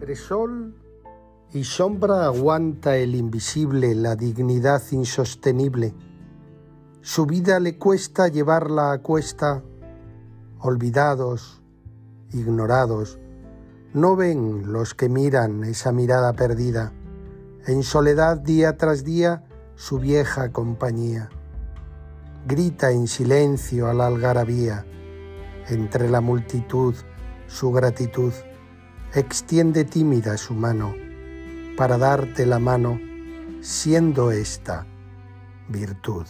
Entre sol y sombra aguanta el invisible la dignidad insostenible. Su vida le cuesta llevarla a cuesta. Olvidados, ignorados, no ven los que miran esa mirada perdida. En soledad día tras día su vieja compañía. Grita en silencio a la algarabía, entre la multitud su gratitud extiende tímida su mano para darte la mano, siendo esta virtud.